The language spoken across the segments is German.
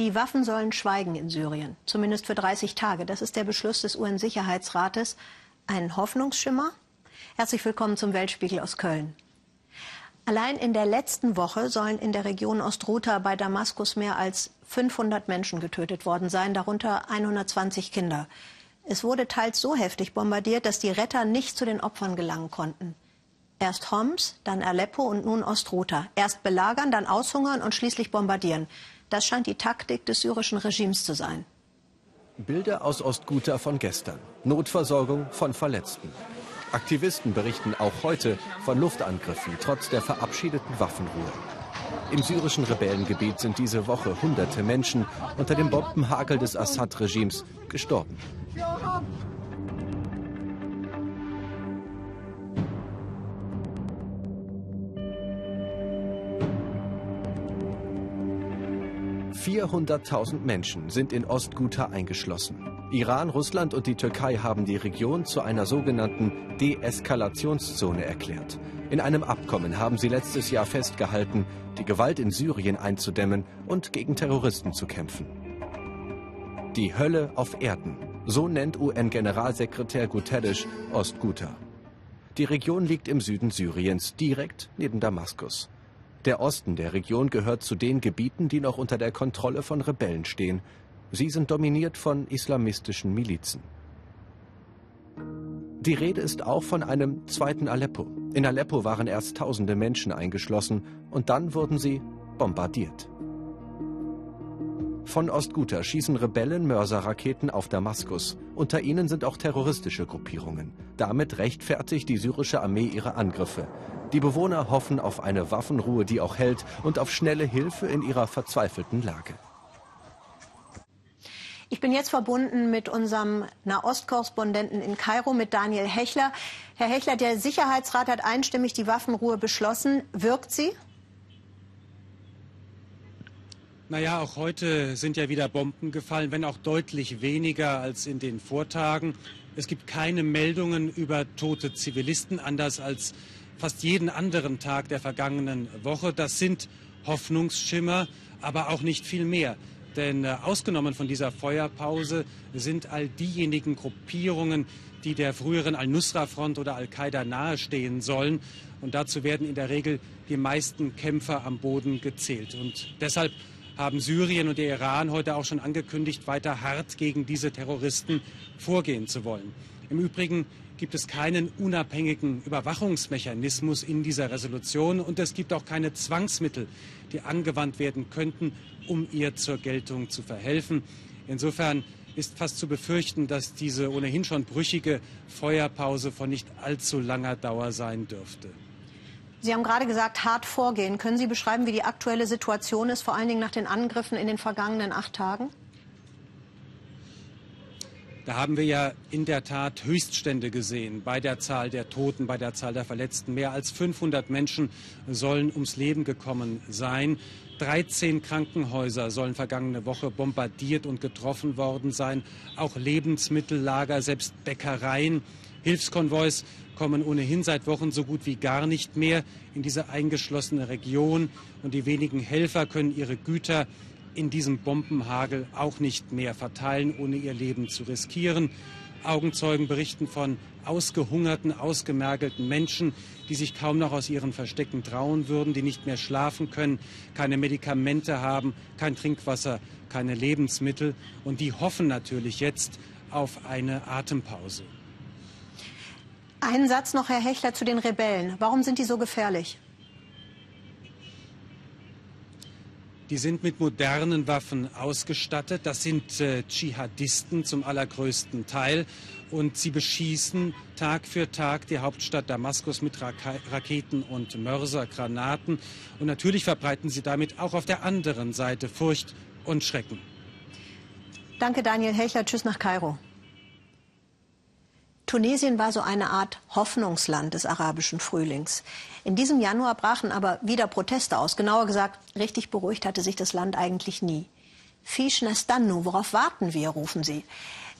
Die Waffen sollen schweigen in Syrien, zumindest für 30 Tage. Das ist der Beschluss des UN-Sicherheitsrates. Ein Hoffnungsschimmer? Herzlich willkommen zum Weltspiegel aus Köln. Allein in der letzten Woche sollen in der Region Ostruta bei Damaskus mehr als 500 Menschen getötet worden sein, darunter 120 Kinder. Es wurde teils so heftig bombardiert, dass die Retter nicht zu den Opfern gelangen konnten. Erst Homs, dann Aleppo und nun Ostruta. Erst belagern, dann aushungern und schließlich bombardieren. Das scheint die Taktik des syrischen Regimes zu sein. Bilder aus Ostguta von gestern. Notversorgung von Verletzten. Aktivisten berichten auch heute von Luftangriffen trotz der verabschiedeten Waffenruhe. Im syrischen Rebellengebiet sind diese Woche hunderte Menschen unter dem Bombenhagel des Assad-Regimes gestorben. 400.000 Menschen sind in Ostguta eingeschlossen. Iran, Russland und die Türkei haben die Region zu einer sogenannten Deeskalationszone erklärt. In einem Abkommen haben sie letztes Jahr festgehalten, die Gewalt in Syrien einzudämmen und gegen Terroristen zu kämpfen. Die Hölle auf Erden, so nennt UN-Generalsekretär Guterres Ostguta. Die Region liegt im Süden Syriens, direkt neben Damaskus. Der Osten der Region gehört zu den Gebieten, die noch unter der Kontrolle von Rebellen stehen. Sie sind dominiert von islamistischen Milizen. Die Rede ist auch von einem zweiten Aleppo. In Aleppo waren erst tausende Menschen eingeschlossen und dann wurden sie bombardiert. Von Ostguta schießen Rebellen Mörserraketen auf Damaskus. Unter ihnen sind auch terroristische Gruppierungen. Damit rechtfertigt die syrische Armee ihre Angriffe. Die Bewohner hoffen auf eine Waffenruhe, die auch hält, und auf schnelle Hilfe in ihrer verzweifelten Lage. Ich bin jetzt verbunden mit unserem Nahostkorrespondenten in Kairo, mit Daniel Hechler. Herr Hechler, der Sicherheitsrat hat einstimmig die Waffenruhe beschlossen. Wirkt sie? Naja, auch heute sind ja wieder Bomben gefallen, wenn auch deutlich weniger als in den Vortagen. Es gibt keine Meldungen über tote Zivilisten, anders als fast jeden anderen Tag der vergangenen Woche. Das sind Hoffnungsschimmer, aber auch nicht viel mehr. Denn äh, ausgenommen von dieser Feuerpause sind all diejenigen Gruppierungen, die der früheren Al-Nusra-Front oder Al-Qaida nahestehen sollen. Und dazu werden in der Regel die meisten Kämpfer am Boden gezählt. Und deshalb haben Syrien und der Iran heute auch schon angekündigt, weiter hart gegen diese Terroristen vorgehen zu wollen. Im Übrigen gibt es keinen unabhängigen Überwachungsmechanismus in dieser Resolution und es gibt auch keine Zwangsmittel, die angewandt werden könnten, um ihr zur Geltung zu verhelfen. Insofern ist fast zu befürchten, dass diese ohnehin schon brüchige Feuerpause von nicht allzu langer Dauer sein dürfte. Sie haben gerade gesagt, hart vorgehen. Können Sie beschreiben, wie die aktuelle Situation ist, vor allen Dingen nach den Angriffen in den vergangenen acht Tagen? Da haben wir ja in der Tat Höchststände gesehen bei der Zahl der Toten, bei der Zahl der Verletzten. Mehr als 500 Menschen sollen ums Leben gekommen sein. 13 Krankenhäuser sollen vergangene Woche bombardiert und getroffen worden sein. Auch Lebensmittellager, selbst Bäckereien. Hilfskonvois kommen ohnehin seit Wochen so gut wie gar nicht mehr in diese eingeschlossene Region. Und die wenigen Helfer können ihre Güter in diesem Bombenhagel auch nicht mehr verteilen, ohne ihr Leben zu riskieren. Augenzeugen berichten von ausgehungerten, ausgemergelten Menschen, die sich kaum noch aus ihren Verstecken trauen würden, die nicht mehr schlafen können, keine Medikamente haben, kein Trinkwasser, keine Lebensmittel. Und die hoffen natürlich jetzt auf eine Atempause. Einen Satz noch, Herr Hechler, zu den Rebellen. Warum sind die so gefährlich? Die sind mit modernen Waffen ausgestattet. Das sind äh, Dschihadisten zum allergrößten Teil. Und sie beschießen Tag für Tag die Hauptstadt Damaskus mit Ra Raketen und Mörsergranaten. Und natürlich verbreiten sie damit auch auf der anderen Seite Furcht und Schrecken. Danke, Daniel Hechler. Tschüss nach Kairo. Tunesien war so eine Art Hoffnungsland des arabischen Frühlings. In diesem Januar brachen aber wieder Proteste aus. Genauer gesagt, richtig beruhigt hatte sich das Land eigentlich nie. Fisch Nastannu, worauf warten wir, rufen sie.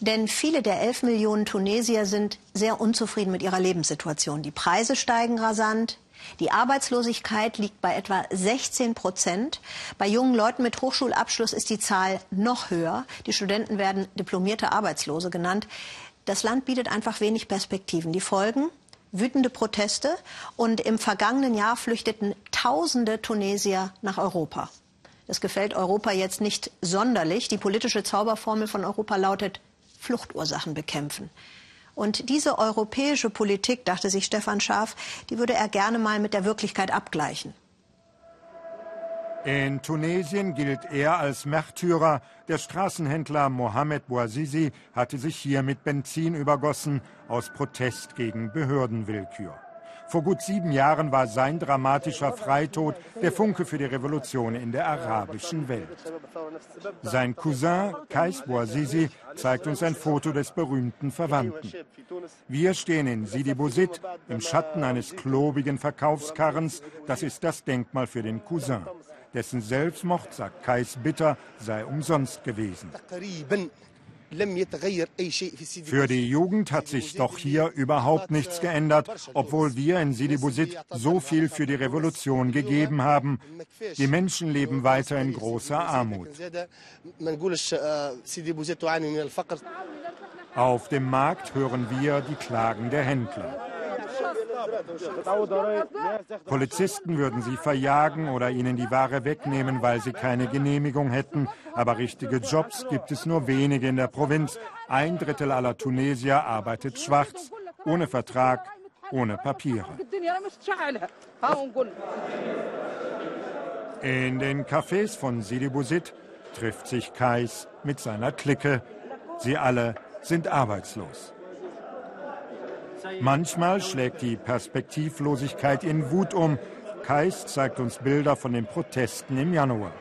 Denn viele der elf Millionen Tunesier sind sehr unzufrieden mit ihrer Lebenssituation. Die Preise steigen rasant, Die Arbeitslosigkeit liegt bei etwa 16 Prozent. Bei jungen Leuten mit Hochschulabschluss ist die Zahl noch höher. Die Studenten werden diplomierte Arbeitslose genannt. Das Land bietet einfach wenig Perspektiven. Die Folgen? Wütende Proteste. Und im vergangenen Jahr flüchteten Tausende Tunesier nach Europa. Das gefällt Europa jetzt nicht sonderlich. Die politische Zauberformel von Europa lautet Fluchtursachen bekämpfen. Und diese europäische Politik, dachte sich Stefan Schaaf, die würde er gerne mal mit der Wirklichkeit abgleichen. In Tunesien gilt er als Märtyrer. Der Straßenhändler Mohamed Bouazizi hatte sich hier mit Benzin übergossen aus Protest gegen Behördenwillkür. Vor gut sieben Jahren war sein dramatischer Freitod der Funke für die Revolution in der arabischen Welt. Sein Cousin Kais Bouazizi zeigt uns ein Foto des berühmten Verwandten. Wir stehen in Sidi Bouzid im Schatten eines klobigen Verkaufskarrens. Das ist das Denkmal für den Cousin. Dessen Selbstmord, sagt Kais bitter, sei umsonst gewesen. Für die Jugend hat sich doch hier überhaupt nichts geändert, obwohl wir in Sidi Bouzid so viel für die Revolution gegeben haben. Die Menschen leben weiter in großer Armut. Auf dem Markt hören wir die Klagen der Händler. Polizisten würden sie verjagen oder ihnen die Ware wegnehmen, weil sie keine Genehmigung hätten. Aber richtige Jobs gibt es nur wenige in der Provinz. Ein Drittel aller Tunesier arbeitet schwarz, ohne Vertrag, ohne Papiere. In den Cafés von Sidi Bouzid trifft sich Kais mit seiner Clique. Sie alle sind arbeitslos. Manchmal schlägt die Perspektivlosigkeit in Wut um. Kais zeigt uns Bilder von den Protesten im Januar.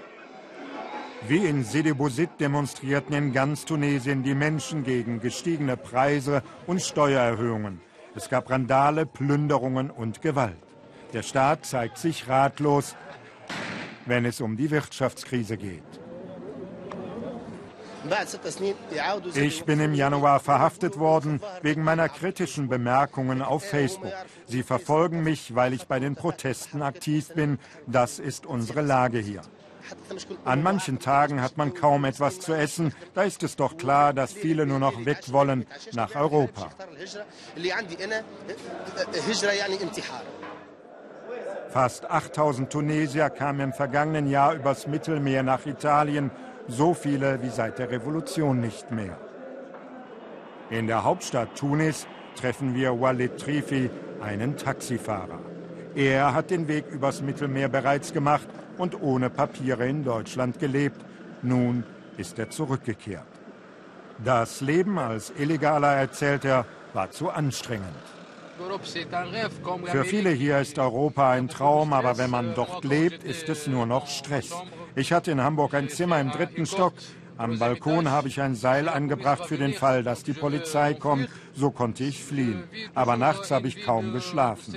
Wie in Sidi Bouzid demonstrierten in ganz Tunesien die Menschen gegen gestiegene Preise und Steuererhöhungen. Es gab Randale, Plünderungen und Gewalt. Der Staat zeigt sich ratlos, wenn es um die Wirtschaftskrise geht. Ich bin im Januar verhaftet worden wegen meiner kritischen Bemerkungen auf Facebook. Sie verfolgen mich, weil ich bei den Protesten aktiv bin. Das ist unsere Lage hier. An manchen Tagen hat man kaum etwas zu essen. Da ist es doch klar, dass viele nur noch weg wollen nach Europa. Fast 8000 Tunesier kamen im vergangenen Jahr übers Mittelmeer nach Italien so viele wie seit der Revolution nicht mehr. In der Hauptstadt Tunis treffen wir Walid Trifi, einen Taxifahrer. Er hat den Weg übers Mittelmeer bereits gemacht und ohne Papiere in Deutschland gelebt. Nun ist er zurückgekehrt. Das Leben als Illegaler, erzählt er, war zu anstrengend. Für viele hier ist Europa ein Traum, aber wenn man dort lebt, ist es nur noch Stress. Ich hatte in Hamburg ein Zimmer im dritten Stock. Am Balkon habe ich ein Seil angebracht für den Fall, dass die Polizei kommt. So konnte ich fliehen. Aber nachts habe ich kaum geschlafen.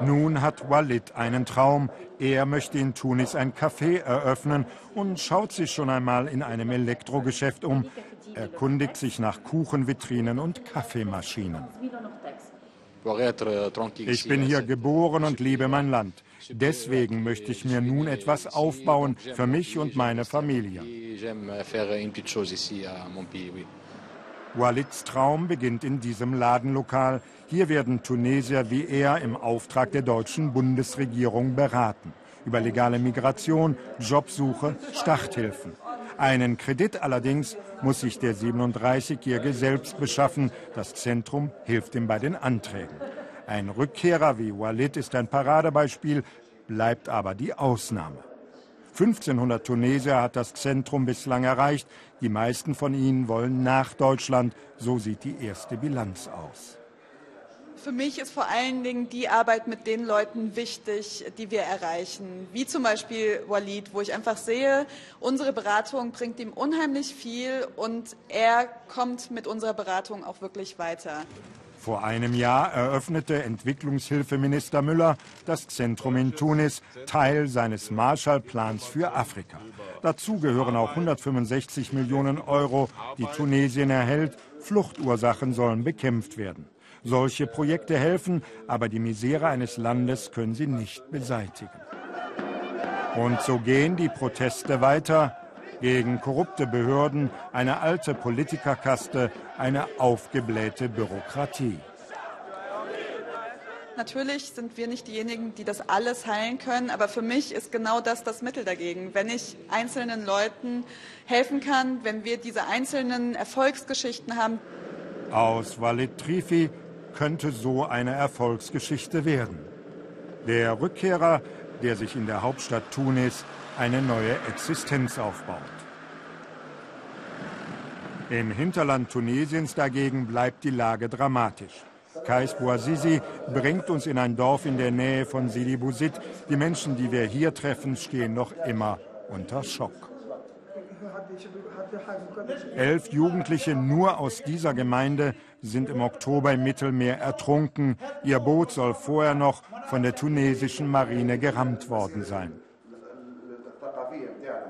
Nun hat Walid einen Traum. Er möchte in Tunis ein Café eröffnen und schaut sich schon einmal in einem Elektrogeschäft um, erkundigt sich nach Kuchenvitrinen und Kaffeemaschinen. Ich bin hier geboren und liebe mein Land. Deswegen möchte ich mir nun etwas aufbauen für mich und meine Familie. Walids Traum beginnt in diesem Ladenlokal. Hier werden Tunesier wie er im Auftrag der deutschen Bundesregierung beraten. Über legale Migration, Jobsuche, Starthilfen. Einen Kredit allerdings muss sich der 37-Jährige selbst beschaffen. Das Zentrum hilft ihm bei den Anträgen. Ein Rückkehrer wie Walid ist ein Paradebeispiel, bleibt aber die Ausnahme. 1500 Tunesier hat das Zentrum bislang erreicht. Die meisten von ihnen wollen nach Deutschland. So sieht die erste Bilanz aus. Für mich ist vor allen Dingen die Arbeit mit den Leuten wichtig, die wir erreichen, wie zum Beispiel Walid, wo ich einfach sehe, unsere Beratung bringt ihm unheimlich viel und er kommt mit unserer Beratung auch wirklich weiter. Vor einem Jahr eröffnete Entwicklungshilfeminister Müller das Zentrum in Tunis, Teil seines Marshallplans für Afrika. Dazu gehören auch 165 Millionen Euro, die Tunesien erhält. Fluchtursachen sollen bekämpft werden. Solche Projekte helfen, aber die Misere eines Landes können sie nicht beseitigen. Und so gehen die Proteste weiter gegen korrupte Behörden, eine alte Politikerkaste, eine aufgeblähte Bürokratie. Natürlich sind wir nicht diejenigen, die das alles heilen können, aber für mich ist genau das das Mittel dagegen. Wenn ich einzelnen Leuten helfen kann, wenn wir diese einzelnen Erfolgsgeschichten haben. Aus Walid Trifi könnte so eine Erfolgsgeschichte werden. Der Rückkehrer, der sich in der Hauptstadt Tunis eine neue Existenz aufbaut. Im Hinterland Tunesiens dagegen bleibt die Lage dramatisch. Kais Bouazizi bringt uns in ein Dorf in der Nähe von Sidi Bouzid. Die Menschen, die wir hier treffen, stehen noch immer unter Schock. Elf Jugendliche nur aus dieser Gemeinde sind im Oktober im Mittelmeer ertrunken. Ihr Boot soll vorher noch von der tunesischen Marine gerammt worden sein.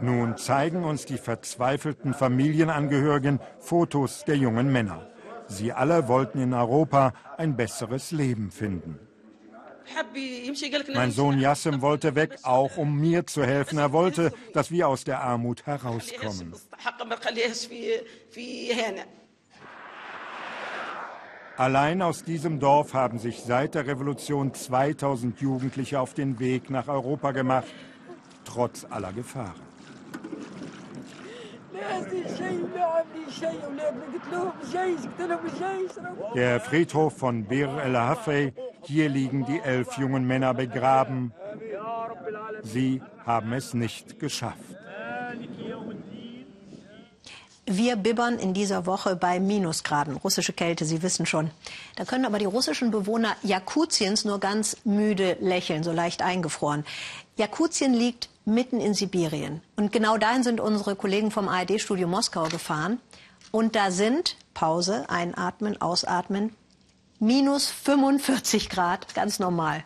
Nun zeigen uns die verzweifelten Familienangehörigen Fotos der jungen Männer. Sie alle wollten in Europa ein besseres Leben finden. Mein Sohn Yassim wollte weg, auch um mir zu helfen. Er wollte, dass wir aus der Armut herauskommen. Allein aus diesem Dorf haben sich seit der Revolution 2000 Jugendliche auf den Weg nach Europa gemacht, trotz aller Gefahren. Der Friedhof von Bir el Hafey, hier liegen die elf jungen Männer begraben. Sie haben es nicht geschafft. Wir bibbern in dieser Woche bei Minusgraden. Russische Kälte, Sie wissen schon. Da können aber die russischen Bewohner Jakutiens nur ganz müde lächeln, so leicht eingefroren. Jakutien liegt mitten in Sibirien. Und genau dahin sind unsere Kollegen vom ARD-Studio Moskau gefahren. Und da sind, Pause, einatmen, ausatmen, minus 45 Grad, ganz normal.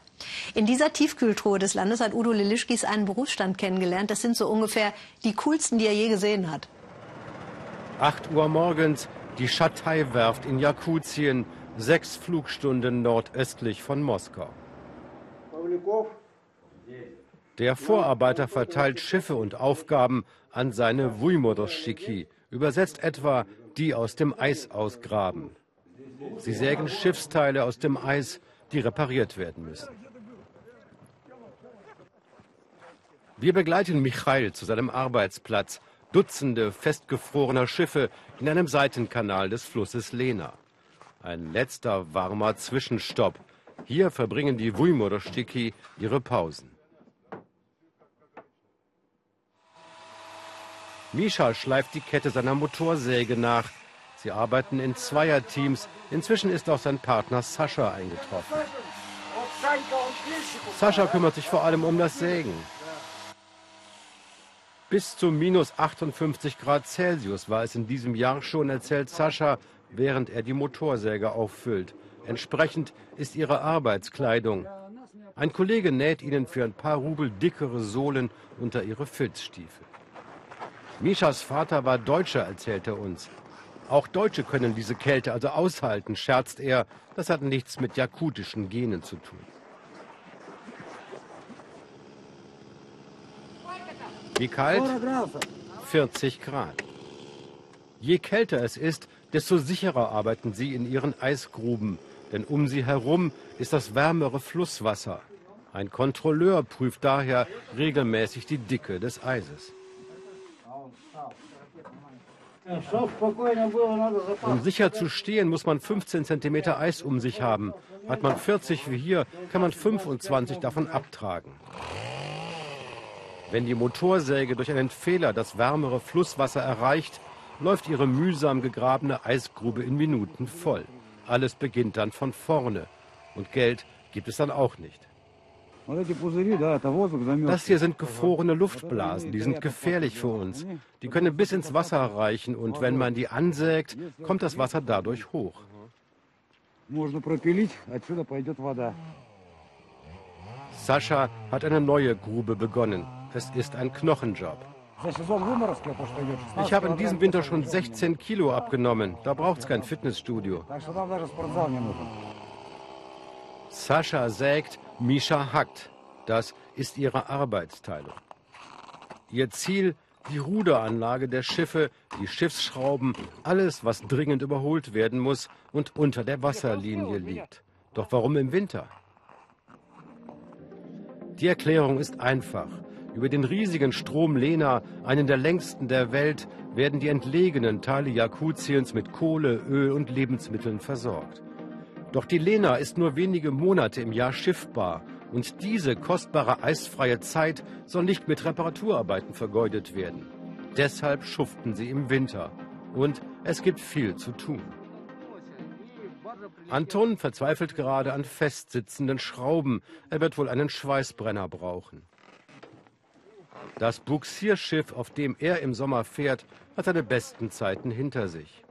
In dieser Tiefkühltruhe des Landes hat Udo Lilischkis einen Berufsstand kennengelernt. Das sind so ungefähr die coolsten, die er je gesehen hat. 8 Uhr morgens, die Schatei-Werft in Jakutien, sechs Flugstunden nordöstlich von Moskau. Der Vorarbeiter verteilt Schiffe und Aufgaben an seine Wujmodoschiki, übersetzt etwa die aus dem Eis ausgraben. Sie sägen Schiffsteile aus dem Eis, die repariert werden müssen. Wir begleiten Michail zu seinem Arbeitsplatz. Dutzende festgefrorener Schiffe in einem Seitenkanal des Flusses Lena. Ein letzter warmer Zwischenstopp. Hier verbringen die Wujmodoschiki ihre Pausen. Misha schleift die Kette seiner Motorsäge nach. Sie arbeiten in Zweierteams. Inzwischen ist auch sein Partner Sascha eingetroffen. Sascha kümmert sich vor allem um das Sägen. Bis zu minus 58 Grad Celsius war es in diesem Jahr schon, erzählt Sascha, während er die Motorsäge auffüllt. Entsprechend ist ihre Arbeitskleidung. Ein Kollege näht ihnen für ein paar Rubel dickere Sohlen unter ihre Filzstiefel. Mishas Vater war Deutscher, erzählt er uns. Auch Deutsche können diese Kälte also aushalten, scherzt er. Das hat nichts mit jakutischen Genen zu tun. Wie kalt? 40 Grad. Je kälter es ist, desto sicherer arbeiten sie in ihren Eisgruben, denn um sie herum ist das wärmere Flusswasser. Ein Kontrolleur prüft daher regelmäßig die Dicke des Eises. Um sicher zu stehen, muss man 15 cm Eis um sich haben. Hat man 40 wie hier, kann man 25 davon abtragen. Wenn die Motorsäge durch einen Fehler das wärmere Flusswasser erreicht, läuft ihre mühsam gegrabene Eisgrube in Minuten voll. Alles beginnt dann von vorne. Und Geld gibt es dann auch nicht. Das hier sind gefrorene Luftblasen, die sind gefährlich für uns. Die können bis ins Wasser reichen und wenn man die ansägt, kommt das Wasser dadurch hoch. Sascha hat eine neue Grube begonnen. Es ist ein Knochenjob. Ich habe in diesem Winter schon 16 Kilo abgenommen. Da braucht es kein Fitnessstudio. Sascha sägt, Misha hackt. Das ist ihre Arbeitsteilung. Ihr Ziel, die Ruderanlage der Schiffe, die Schiffsschrauben, alles, was dringend überholt werden muss und unter der Wasserlinie liegt. Doch warum im Winter? Die Erklärung ist einfach. Über den riesigen Strom Lena, einen der längsten der Welt, werden die entlegenen Teile Jakutiens mit Kohle, Öl und Lebensmitteln versorgt. Doch die Lena ist nur wenige Monate im Jahr schiffbar und diese kostbare eisfreie Zeit soll nicht mit Reparaturarbeiten vergeudet werden. Deshalb schuften sie im Winter. Und es gibt viel zu tun. Anton verzweifelt gerade an festsitzenden Schrauben. Er wird wohl einen Schweißbrenner brauchen. Das Buxierschiff, auf dem er im Sommer fährt, hat seine besten Zeiten hinter sich.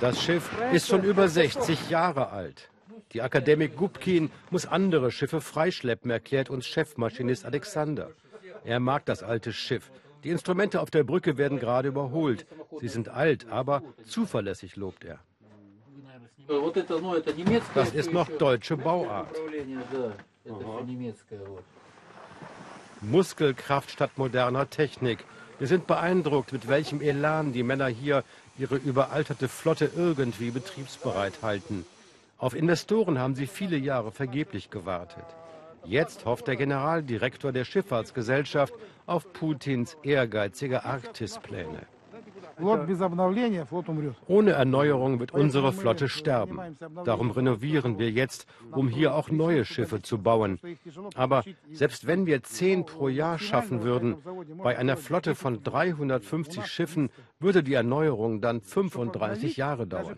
Das Schiff ist schon über 60 Jahre alt. Die Akademik Gubkin muss andere Schiffe freischleppen, erklärt uns Chefmaschinist Alexander. Er mag das alte Schiff. Die Instrumente auf der Brücke werden gerade überholt. Sie sind alt, aber zuverlässig, lobt er. Das ist noch deutsche Bauart. Muskelkraft statt moderner Technik. Wir sind beeindruckt, mit welchem Elan die Männer hier ihre überalterte Flotte irgendwie betriebsbereit halten. Auf Investoren haben sie viele Jahre vergeblich gewartet. Jetzt hofft der Generaldirektor der Schifffahrtsgesellschaft auf Putins ehrgeizige Arktispläne. Ohne Erneuerung wird unsere Flotte sterben. Darum renovieren wir jetzt, um hier auch neue Schiffe zu bauen. Aber selbst wenn wir zehn pro Jahr schaffen würden, bei einer Flotte von 350 Schiffen würde die Erneuerung dann 35 Jahre dauern.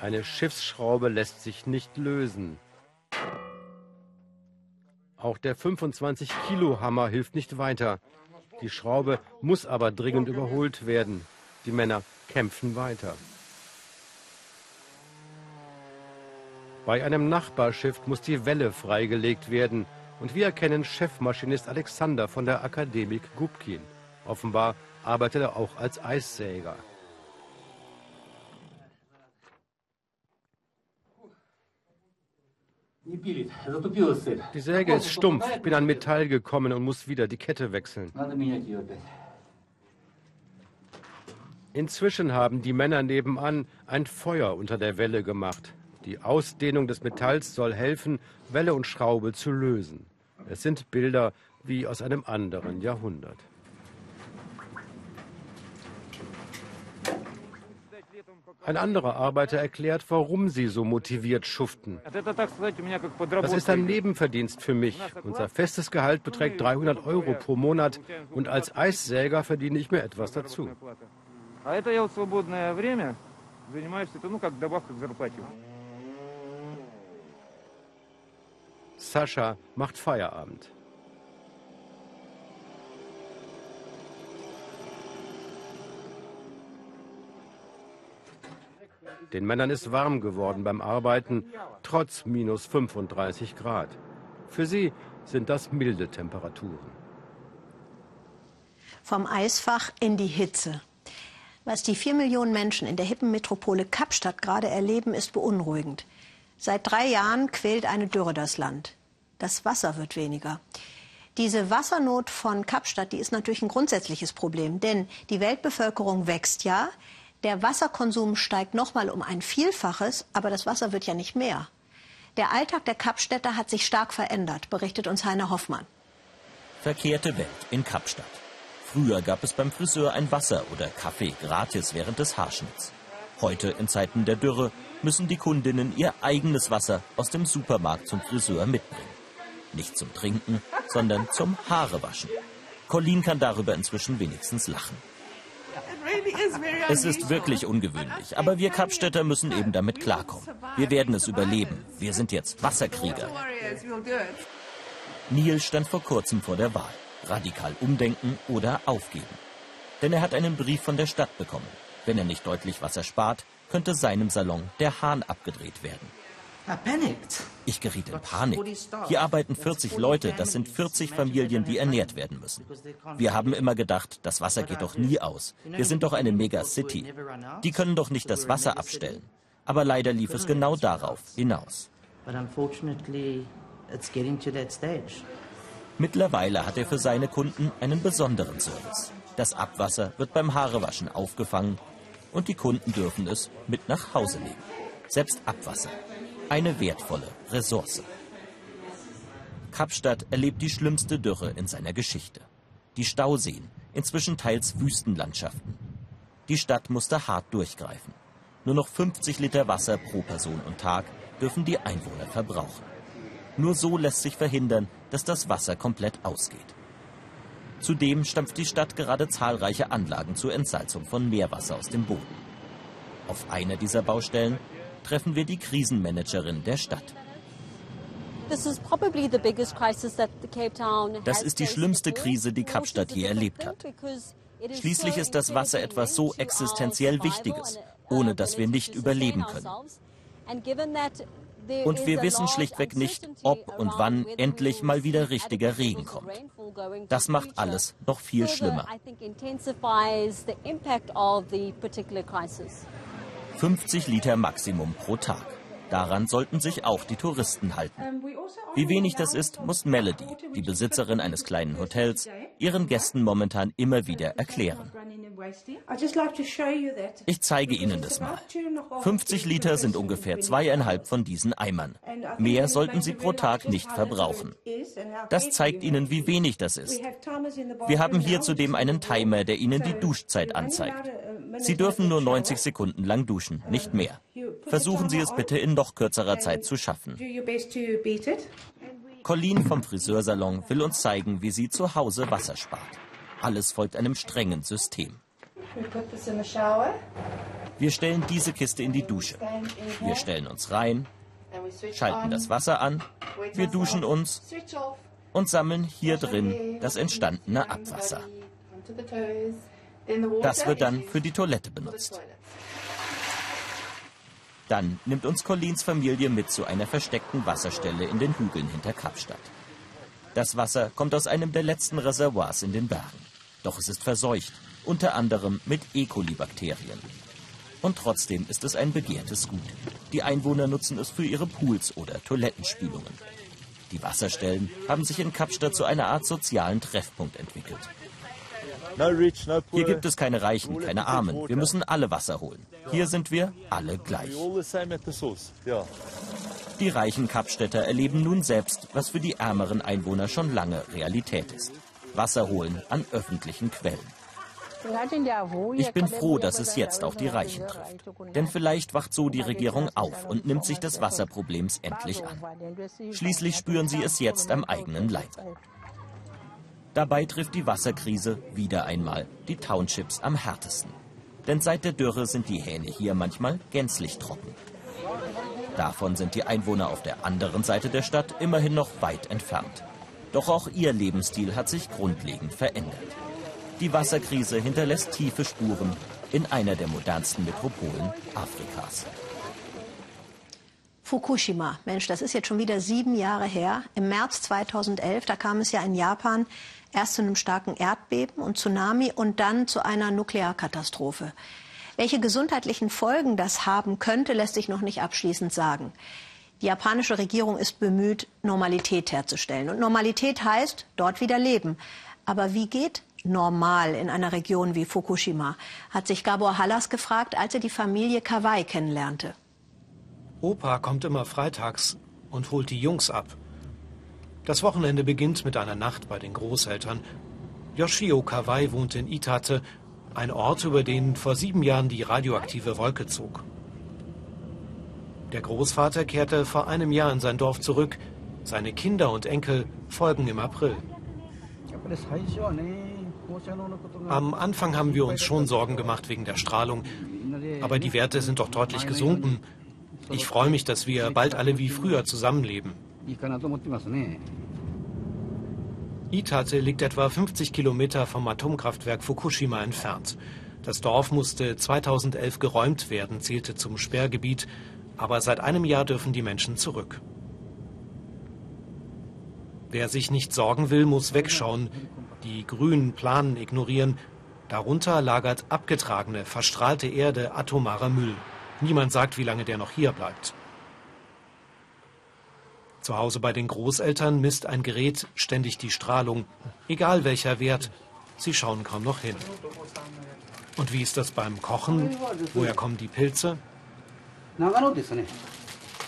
Eine Schiffsschraube lässt sich nicht lösen. Auch der 25-Kilo-Hammer hilft nicht weiter. Die Schraube muss aber dringend überholt werden. Die Männer kämpfen weiter. Bei einem Nachbarschiff muss die Welle freigelegt werden. Und wir erkennen Chefmaschinist Alexander von der Akademik Gubkin. Offenbar arbeitet er auch als Eissäger. Die Säge ist stumpf. Ich bin an Metall gekommen und muss wieder die Kette wechseln. Inzwischen haben die Männer nebenan ein Feuer unter der Welle gemacht. Die Ausdehnung des Metalls soll helfen, Welle und Schraube zu lösen. Es sind Bilder wie aus einem anderen Jahrhundert. Ein anderer Arbeiter erklärt, warum sie so motiviert schuften. Das ist ein Nebenverdienst für mich. Unser festes Gehalt beträgt 300 Euro pro Monat und als Eissäger verdiene ich mir etwas dazu. Sascha macht Feierabend. Den Männern ist warm geworden beim Arbeiten, trotz minus 35 Grad. Für sie sind das milde Temperaturen. Vom Eisfach in die Hitze. Was die vier Millionen Menschen in der hippen Metropole Kapstadt gerade erleben, ist beunruhigend. Seit drei Jahren quält eine Dürre das Land. Das Wasser wird weniger. Diese Wassernot von Kapstadt, die ist natürlich ein grundsätzliches Problem, denn die Weltbevölkerung wächst ja, der Wasserkonsum steigt nochmal um ein Vielfaches, aber das Wasser wird ja nicht mehr. Der Alltag der Kapstädter hat sich stark verändert, berichtet uns Heiner Hoffmann. Verkehrte Welt in Kapstadt. Früher gab es beim Friseur ein Wasser oder Kaffee gratis während des Haarschnitts. Heute in Zeiten der Dürre müssen die Kundinnen ihr eigenes Wasser aus dem Supermarkt zum Friseur mitbringen. Nicht zum Trinken, sondern zum Haarewaschen. Colleen kann darüber inzwischen wenigstens lachen. Es ist wirklich ungewöhnlich, aber wir Kapstädter müssen eben damit klarkommen. Wir werden es überleben. Wir sind jetzt Wasserkrieger. Neil stand vor kurzem vor der Wahl. Radikal umdenken oder aufgeben. Denn er hat einen Brief von der Stadt bekommen. Wenn er nicht deutlich Wasser spart, könnte seinem Salon der Hahn abgedreht werden. Ich geriet in Panik. Hier arbeiten 40 Leute, das sind 40 Familien, die ernährt werden müssen. Wir haben immer gedacht, das Wasser geht doch nie aus. Wir sind doch eine Megacity. Die können doch nicht das Wasser abstellen. Aber leider lief es genau darauf hinaus. Mittlerweile hat er für seine Kunden einen besonderen Service. Das Abwasser wird beim Haarewaschen aufgefangen und die Kunden dürfen es mit nach Hause nehmen. Selbst Abwasser eine wertvolle Ressource. Kapstadt erlebt die schlimmste Dürre in seiner Geschichte. Die Stauseen, inzwischen teils Wüstenlandschaften. Die Stadt musste hart durchgreifen. Nur noch 50 Liter Wasser pro Person und Tag dürfen die Einwohner verbrauchen. Nur so lässt sich verhindern, dass das Wasser komplett ausgeht. Zudem stampft die Stadt gerade zahlreiche Anlagen zur Entsalzung von Meerwasser aus dem Boden. Auf einer dieser Baustellen treffen wir die Krisenmanagerin der Stadt. Das ist die schlimmste Krise, die Kapstadt je erlebt hat. Schließlich ist das Wasser etwas so existenziell Wichtiges, ohne dass wir nicht überleben können. Und wir wissen schlichtweg nicht, ob und wann endlich mal wieder richtiger Regen kommt. Das macht alles noch viel schlimmer. 50 Liter Maximum pro Tag. Daran sollten sich auch die Touristen halten. Wie wenig das ist, muss Melody, die Besitzerin eines kleinen Hotels, ihren Gästen momentan immer wieder erklären. Ich zeige Ihnen das mal. 50 Liter sind ungefähr zweieinhalb von diesen Eimern. Mehr sollten Sie pro Tag nicht verbrauchen. Das zeigt Ihnen, wie wenig das ist. Wir haben hier zudem einen Timer, der Ihnen die Duschzeit anzeigt. Sie dürfen nur 90 Sekunden lang duschen, nicht mehr. Versuchen Sie es bitte in noch kürzerer Zeit zu schaffen. Colleen vom Friseursalon will uns zeigen, wie sie zu Hause Wasser spart. Alles folgt einem strengen System. Wir stellen diese Kiste in die Dusche. Wir stellen uns rein, schalten das Wasser an, wir duschen uns und sammeln hier drin das entstandene Abwasser. Das wird dann für die Toilette benutzt. Dann nimmt uns Collins Familie mit zu einer versteckten Wasserstelle in den Hügeln hinter Kapstadt. Das Wasser kommt aus einem der letzten Reservoirs in den Bergen. Doch es ist verseucht, unter anderem mit E. coli-Bakterien. Und trotzdem ist es ein begehrtes Gut. Die Einwohner nutzen es für ihre Pools oder Toilettenspülungen. Die Wasserstellen haben sich in Kapstadt zu einer Art sozialen Treffpunkt entwickelt. Hier gibt es keine Reichen, keine Armen. Wir müssen alle Wasser holen. Hier sind wir alle gleich. Die reichen Kapstädter erleben nun selbst, was für die ärmeren Einwohner schon lange Realität ist. Wasser holen an öffentlichen Quellen. Ich bin froh, dass es jetzt auch die Reichen trifft. Denn vielleicht wacht so die Regierung auf und nimmt sich des Wasserproblems endlich an. Schließlich spüren sie es jetzt am eigenen Leib. Dabei trifft die Wasserkrise wieder einmal die Townships am härtesten. Denn seit der Dürre sind die Hähne hier manchmal gänzlich trocken. Davon sind die Einwohner auf der anderen Seite der Stadt immerhin noch weit entfernt. Doch auch ihr Lebensstil hat sich grundlegend verändert. Die Wasserkrise hinterlässt tiefe Spuren in einer der modernsten Metropolen Afrikas. Fukushima, Mensch, das ist jetzt schon wieder sieben Jahre her. Im März 2011, da kam es ja in Japan erst zu einem starken Erdbeben und Tsunami und dann zu einer Nuklearkatastrophe. Welche gesundheitlichen Folgen das haben könnte, lässt sich noch nicht abschließend sagen. Die japanische Regierung ist bemüht, Normalität herzustellen. Und Normalität heißt, dort wieder leben. Aber wie geht normal in einer Region wie Fukushima? Hat sich Gabor Hallas gefragt, als er die Familie Kawai kennenlernte. Opa kommt immer freitags und holt die Jungs ab. Das Wochenende beginnt mit einer Nacht bei den Großeltern. Yoshio Kawai wohnt in Itate, ein Ort, über den vor sieben Jahren die radioaktive Wolke zog. Der Großvater kehrte vor einem Jahr in sein Dorf zurück. Seine Kinder und Enkel folgen im April. Am Anfang haben wir uns schon Sorgen gemacht wegen der Strahlung, aber die Werte sind doch deutlich gesunken. Ich freue mich, dass wir bald alle wie früher zusammenleben. Itate liegt etwa 50 Kilometer vom Atomkraftwerk Fukushima entfernt. Das Dorf musste 2011 geräumt werden, zählte zum Sperrgebiet. Aber seit einem Jahr dürfen die Menschen zurück. Wer sich nicht sorgen will, muss wegschauen, die grünen Planen ignorieren. Darunter lagert abgetragene, verstrahlte Erde, atomarer Müll. Niemand sagt, wie lange der noch hier bleibt. Zu Hause bei den Großeltern misst ein Gerät ständig die Strahlung, egal welcher Wert. Sie schauen kaum noch hin. Und wie ist das beim Kochen? Woher kommen die Pilze?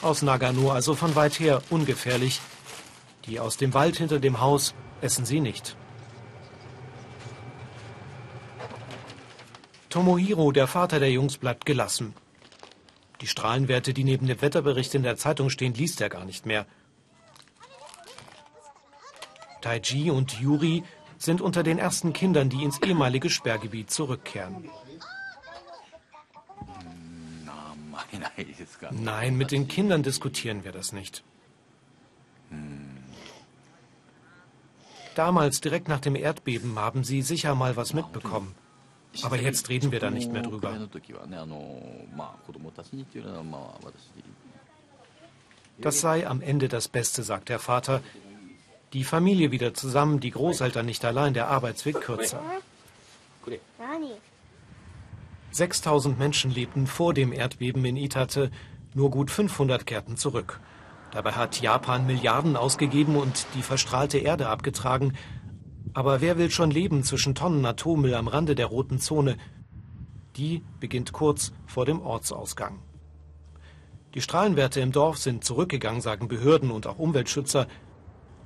Aus Nagano, also von weit her, ungefährlich. Die aus dem Wald hinter dem Haus essen sie nicht. Tomohiro, der Vater der Jungs, bleibt gelassen. Die Strahlenwerte, die neben dem Wetterbericht in der Zeitung stehen, liest er gar nicht mehr. Taiji und Yuri sind unter den ersten Kindern, die ins ehemalige Sperrgebiet zurückkehren. Nein, mit den Kindern diskutieren wir das nicht. Damals, direkt nach dem Erdbeben, haben sie sicher mal was mitbekommen. Aber jetzt reden wir da nicht mehr drüber. Das sei am Ende das Beste, sagt der Vater. Die Familie wieder zusammen, die Großeltern nicht allein, der Arbeitsweg kürzer. 6000 Menschen lebten vor dem Erdbeben in Itate, nur gut 500 kehrten zurück. Dabei hat Japan Milliarden ausgegeben und die verstrahlte Erde abgetragen. Aber wer will schon leben zwischen Tonnen Atommüll am Rande der roten Zone? Die beginnt kurz vor dem Ortsausgang. Die Strahlenwerte im Dorf sind zurückgegangen, sagen Behörden und auch Umweltschützer.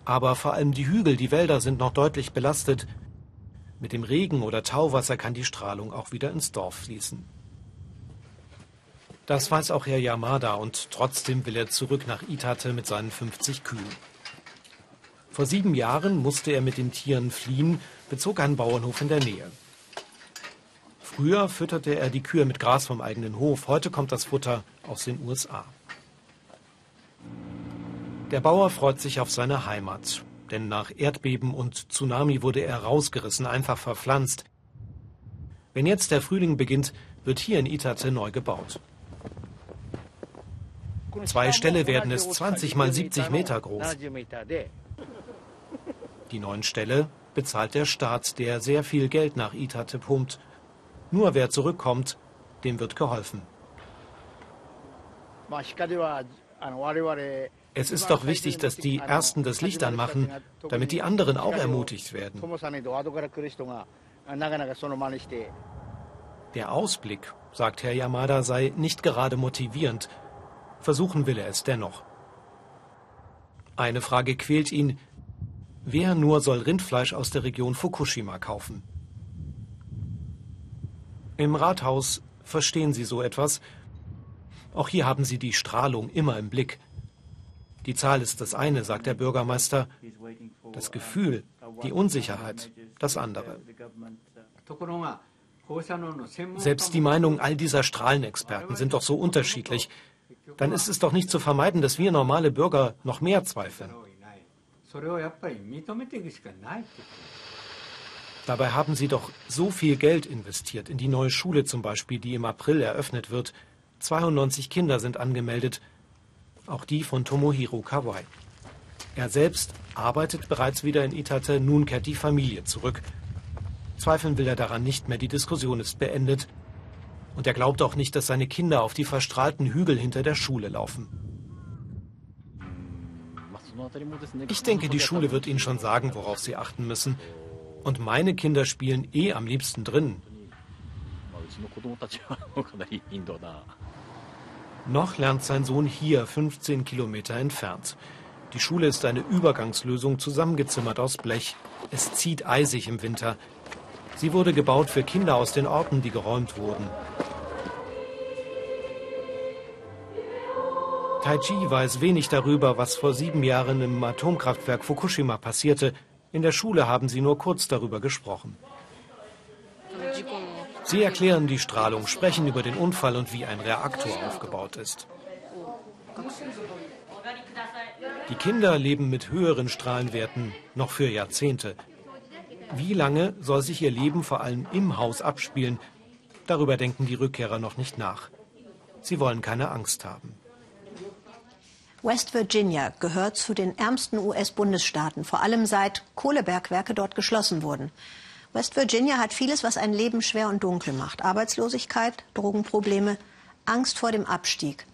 Aber vor allem die Hügel, die Wälder sind noch deutlich belastet. Mit dem Regen oder Tauwasser kann die Strahlung auch wieder ins Dorf fließen. Das weiß auch Herr Yamada und trotzdem will er zurück nach Itate mit seinen 50 Kühen. Vor sieben Jahren musste er mit den Tieren fliehen, bezog einen Bauernhof in der Nähe. Früher fütterte er die Kühe mit Gras vom eigenen Hof, heute kommt das Futter aus den USA. Der Bauer freut sich auf seine Heimat, denn nach Erdbeben und Tsunami wurde er rausgerissen, einfach verpflanzt. Wenn jetzt der Frühling beginnt, wird hier in Itate neu gebaut. Zwei Ställe werden es 20 mal 70 Meter groß. Die neuen Ställe bezahlt der Staat, der sehr viel Geld nach Itate pumpt. Nur wer zurückkommt, dem wird geholfen. Es ist doch wichtig, dass die Ersten das Licht anmachen, damit die anderen auch ermutigt werden. Der Ausblick, sagt Herr Yamada, sei nicht gerade motivierend. Versuchen will er es dennoch. Eine Frage quält ihn. Wer nur soll Rindfleisch aus der Region Fukushima kaufen? Im Rathaus verstehen Sie so etwas. Auch hier haben Sie die Strahlung immer im Blick. Die Zahl ist das eine, sagt der Bürgermeister. Das Gefühl, die Unsicherheit, das andere. Selbst die Meinungen all dieser Strahlenexperten sind doch so unterschiedlich dann ist es doch nicht zu vermeiden, dass wir normale Bürger noch mehr zweifeln. Dabei haben Sie doch so viel Geld investiert in die neue Schule zum Beispiel, die im April eröffnet wird. 92 Kinder sind angemeldet, auch die von Tomohiro Kawai. Er selbst arbeitet bereits wieder in Itate, nun kehrt die Familie zurück. Zweifeln will er daran nicht mehr, die Diskussion ist beendet. Und er glaubt auch nicht, dass seine Kinder auf die verstrahlten Hügel hinter der Schule laufen. Ich denke, die Schule wird ihnen schon sagen, worauf sie achten müssen. Und meine Kinder spielen eh am liebsten drin. Noch lernt sein Sohn hier, 15 Kilometer entfernt. Die Schule ist eine Übergangslösung, zusammengezimmert aus Blech. Es zieht eisig im Winter. Sie wurde gebaut für Kinder aus den Orten, die geräumt wurden. Taiji weiß wenig darüber, was vor sieben Jahren im Atomkraftwerk Fukushima passierte. In der Schule haben sie nur kurz darüber gesprochen. Sie erklären die Strahlung, sprechen über den Unfall und wie ein Reaktor aufgebaut ist. Die Kinder leben mit höheren Strahlenwerten noch für Jahrzehnte. Wie lange soll sich ihr Leben vor allem im Haus abspielen? Darüber denken die Rückkehrer noch nicht nach. Sie wollen keine Angst haben. West Virginia gehört zu den ärmsten US-Bundesstaaten, vor allem seit Kohlebergwerke dort geschlossen wurden. West Virginia hat vieles, was ein Leben schwer und dunkel macht. Arbeitslosigkeit, Drogenprobleme, Angst vor dem Abstieg.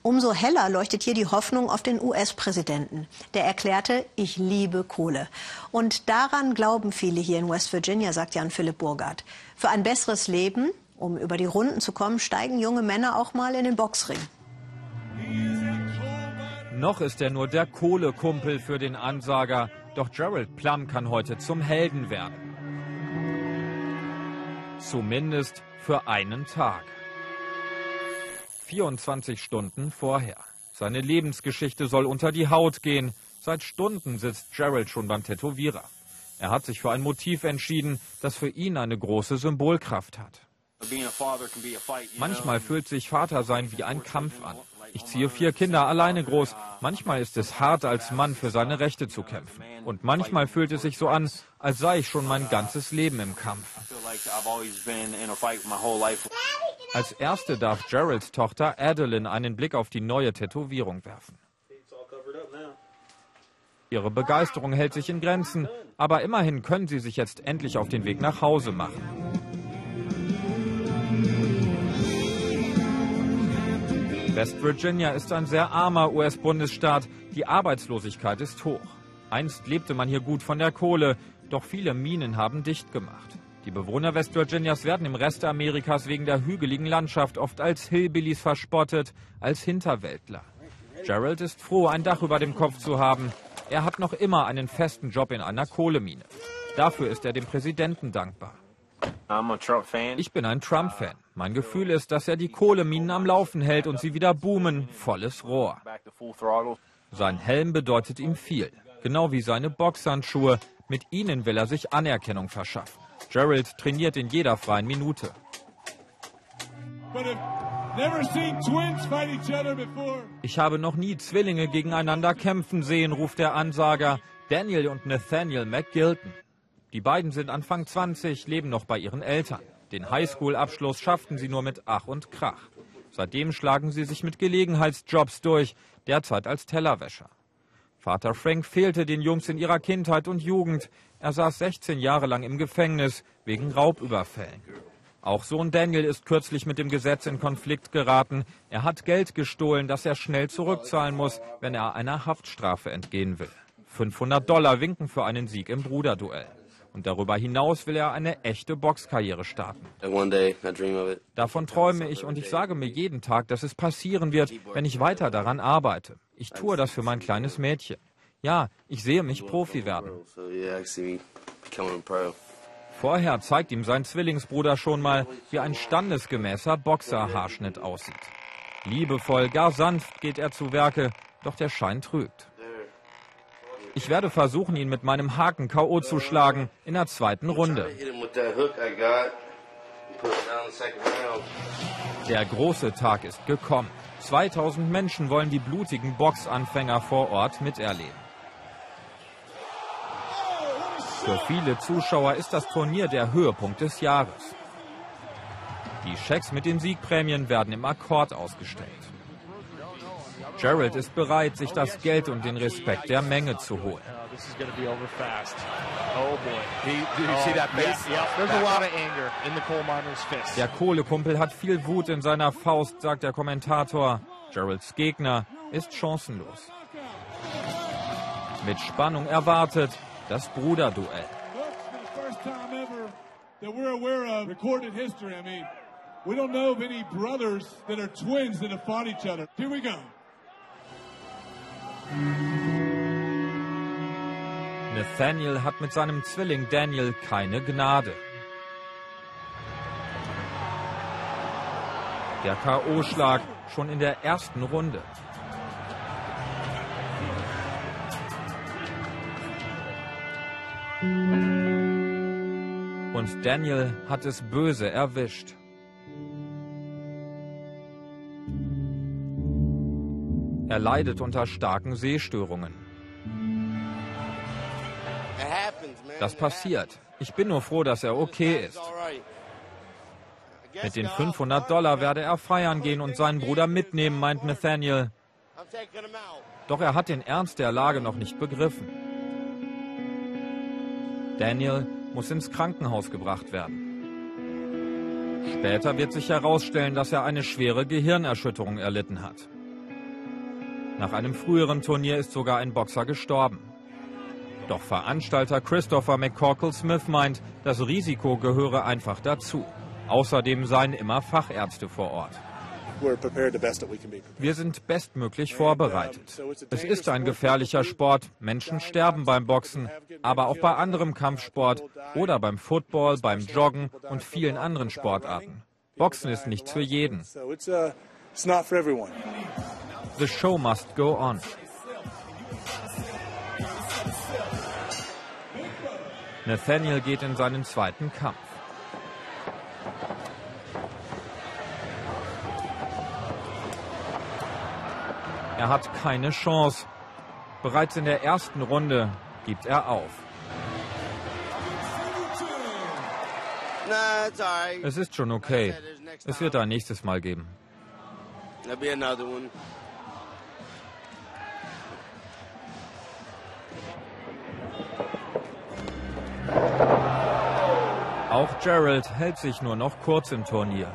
Umso heller leuchtet hier die Hoffnung auf den US-Präsidenten. Der erklärte, ich liebe Kohle. Und daran glauben viele hier in West Virginia, sagt Jan Philipp Burgard. Für ein besseres Leben, um über die Runden zu kommen, steigen junge Männer auch mal in den Boxring. Noch ist er nur der Kohlekumpel für den Ansager. Doch Gerald Plum kann heute zum Helden werden. Zumindest für einen Tag. 24 Stunden vorher. Seine Lebensgeschichte soll unter die Haut gehen. Seit Stunden sitzt Gerald schon beim Tätowierer. Er hat sich für ein Motiv entschieden, das für ihn eine große Symbolkraft hat. Manchmal fühlt sich Vatersein wie ein Kampf an. Ich ziehe vier Kinder alleine groß. Manchmal ist es hart, als Mann für seine Rechte zu kämpfen. Und manchmal fühlt es sich so an, als sei ich schon mein ganzes Leben im Kampf. Als erste darf Geralds Tochter Adeline einen Blick auf die neue Tätowierung werfen. Ihre Begeisterung hält sich in Grenzen, aber immerhin können sie sich jetzt endlich auf den Weg nach Hause machen. West Virginia ist ein sehr armer US-Bundesstaat. Die Arbeitslosigkeit ist hoch. Einst lebte man hier gut von der Kohle, doch viele Minen haben dicht gemacht. Die Bewohner West Virginias werden im Rest Amerikas wegen der hügeligen Landschaft oft als Hillbillies verspottet, als Hinterwäldler. Gerald ist froh, ein Dach über dem Kopf zu haben. Er hat noch immer einen festen Job in einer Kohlemine. Dafür ist er dem Präsidenten dankbar. Ich bin ein Trump-Fan. Mein Gefühl ist, dass er die Kohleminen am Laufen hält und sie wieder boomen, volles Rohr. Sein Helm bedeutet ihm viel, genau wie seine Boxhandschuhe. Mit ihnen will er sich Anerkennung verschaffen. Gerald trainiert in jeder freien Minute. Ich habe noch nie Zwillinge gegeneinander kämpfen sehen, ruft der Ansager. Daniel und Nathaniel McGilton. Die beiden sind Anfang 20, leben noch bei ihren Eltern. Den Highschool-Abschluss schafften sie nur mit Ach und Krach. Seitdem schlagen sie sich mit Gelegenheitsjobs durch, derzeit als Tellerwäscher. Vater Frank fehlte den Jungs in ihrer Kindheit und Jugend. Er saß 16 Jahre lang im Gefängnis wegen Raubüberfällen. Auch Sohn Daniel ist kürzlich mit dem Gesetz in Konflikt geraten. Er hat Geld gestohlen, das er schnell zurückzahlen muss, wenn er einer Haftstrafe entgehen will. 500 Dollar winken für einen Sieg im Bruderduell. Und darüber hinaus will er eine echte Boxkarriere starten. Davon träume ich und ich sage mir jeden Tag, dass es passieren wird, wenn ich weiter daran arbeite. Ich tue das für mein kleines Mädchen. Ja, ich sehe mich Profi werden. Vorher zeigt ihm sein Zwillingsbruder schon mal, wie ein standesgemäßer Boxerhaarschnitt aussieht. Liebevoll, gar sanft geht er zu Werke, doch der Schein trügt. Ich werde versuchen, ihn mit meinem Haken K.O. zu schlagen in der zweiten Runde. Der große Tag ist gekommen. 2000 Menschen wollen die blutigen Boxanfänger vor Ort miterleben. Für viele Zuschauer ist das Turnier der Höhepunkt des Jahres. Die Schecks mit den Siegprämien werden im Akkord ausgestellt. Gerald ist bereit, sich das Geld und den Respekt der Menge zu holen. Der Kohlekumpel hat viel Wut in seiner Faust, sagt der Kommentator. Geralds Gegner ist chancenlos. Mit Spannung erwartet das Bruderduell. We don't know of any brothers that are twins that have fought each other. Here we go. Nathaniel hat mit seinem Zwilling Daniel keine Gnade. Der K.O.-Schlag schon in der ersten Runde. Und Daniel hat es böse erwischt. Er leidet unter starken Sehstörungen. Das passiert. Ich bin nur froh, dass er okay ist. Mit den 500 Dollar werde er feiern gehen und seinen Bruder mitnehmen, meint Nathaniel. Doch er hat den Ernst der Lage noch nicht begriffen. Daniel muss ins Krankenhaus gebracht werden. Später wird sich herausstellen, dass er eine schwere Gehirnerschütterung erlitten hat. Nach einem früheren Turnier ist sogar ein Boxer gestorben. Doch Veranstalter Christopher McCorkle Smith meint, das Risiko gehöre einfach dazu. Außerdem seien immer Fachärzte vor Ort. Wir sind bestmöglich vorbereitet. Es ist ein gefährlicher Sport. Menschen sterben beim Boxen, aber auch bei anderem Kampfsport oder beim Football, beim Joggen und vielen anderen Sportarten. Boxen ist nichts für jeden. The show must go on. Nathaniel geht in seinen zweiten Kampf. Er hat keine Chance. Bereits in der ersten Runde gibt er auf. Es ist schon okay. Es wird ein nächstes Mal geben. Auch Gerald hält sich nur noch kurz im Turnier.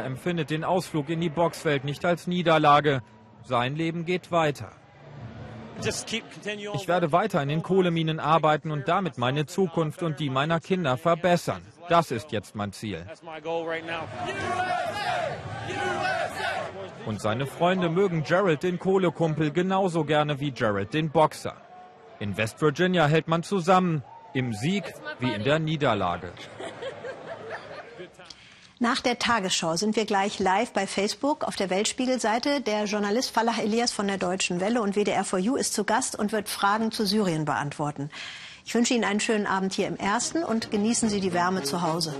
Er empfindet den Ausflug in die Boxwelt nicht als Niederlage. Sein Leben geht weiter. Ich werde weiter in den Kohleminen arbeiten und damit meine Zukunft und die meiner Kinder verbessern. Das ist jetzt mein Ziel. Und seine Freunde mögen Gerald den Kohlekumpel genauso gerne wie Gerald den Boxer. In West Virginia hält man zusammen, im Sieg wie in der Niederlage. Nach der Tagesschau sind wir gleich live bei Facebook auf der Weltspiegelseite. Der Journalist Falah Elias von der Deutschen Welle und WDR4U ist zu Gast und wird Fragen zu Syrien beantworten. Ich wünsche Ihnen einen schönen Abend hier im Ersten und genießen Sie die Wärme zu Hause.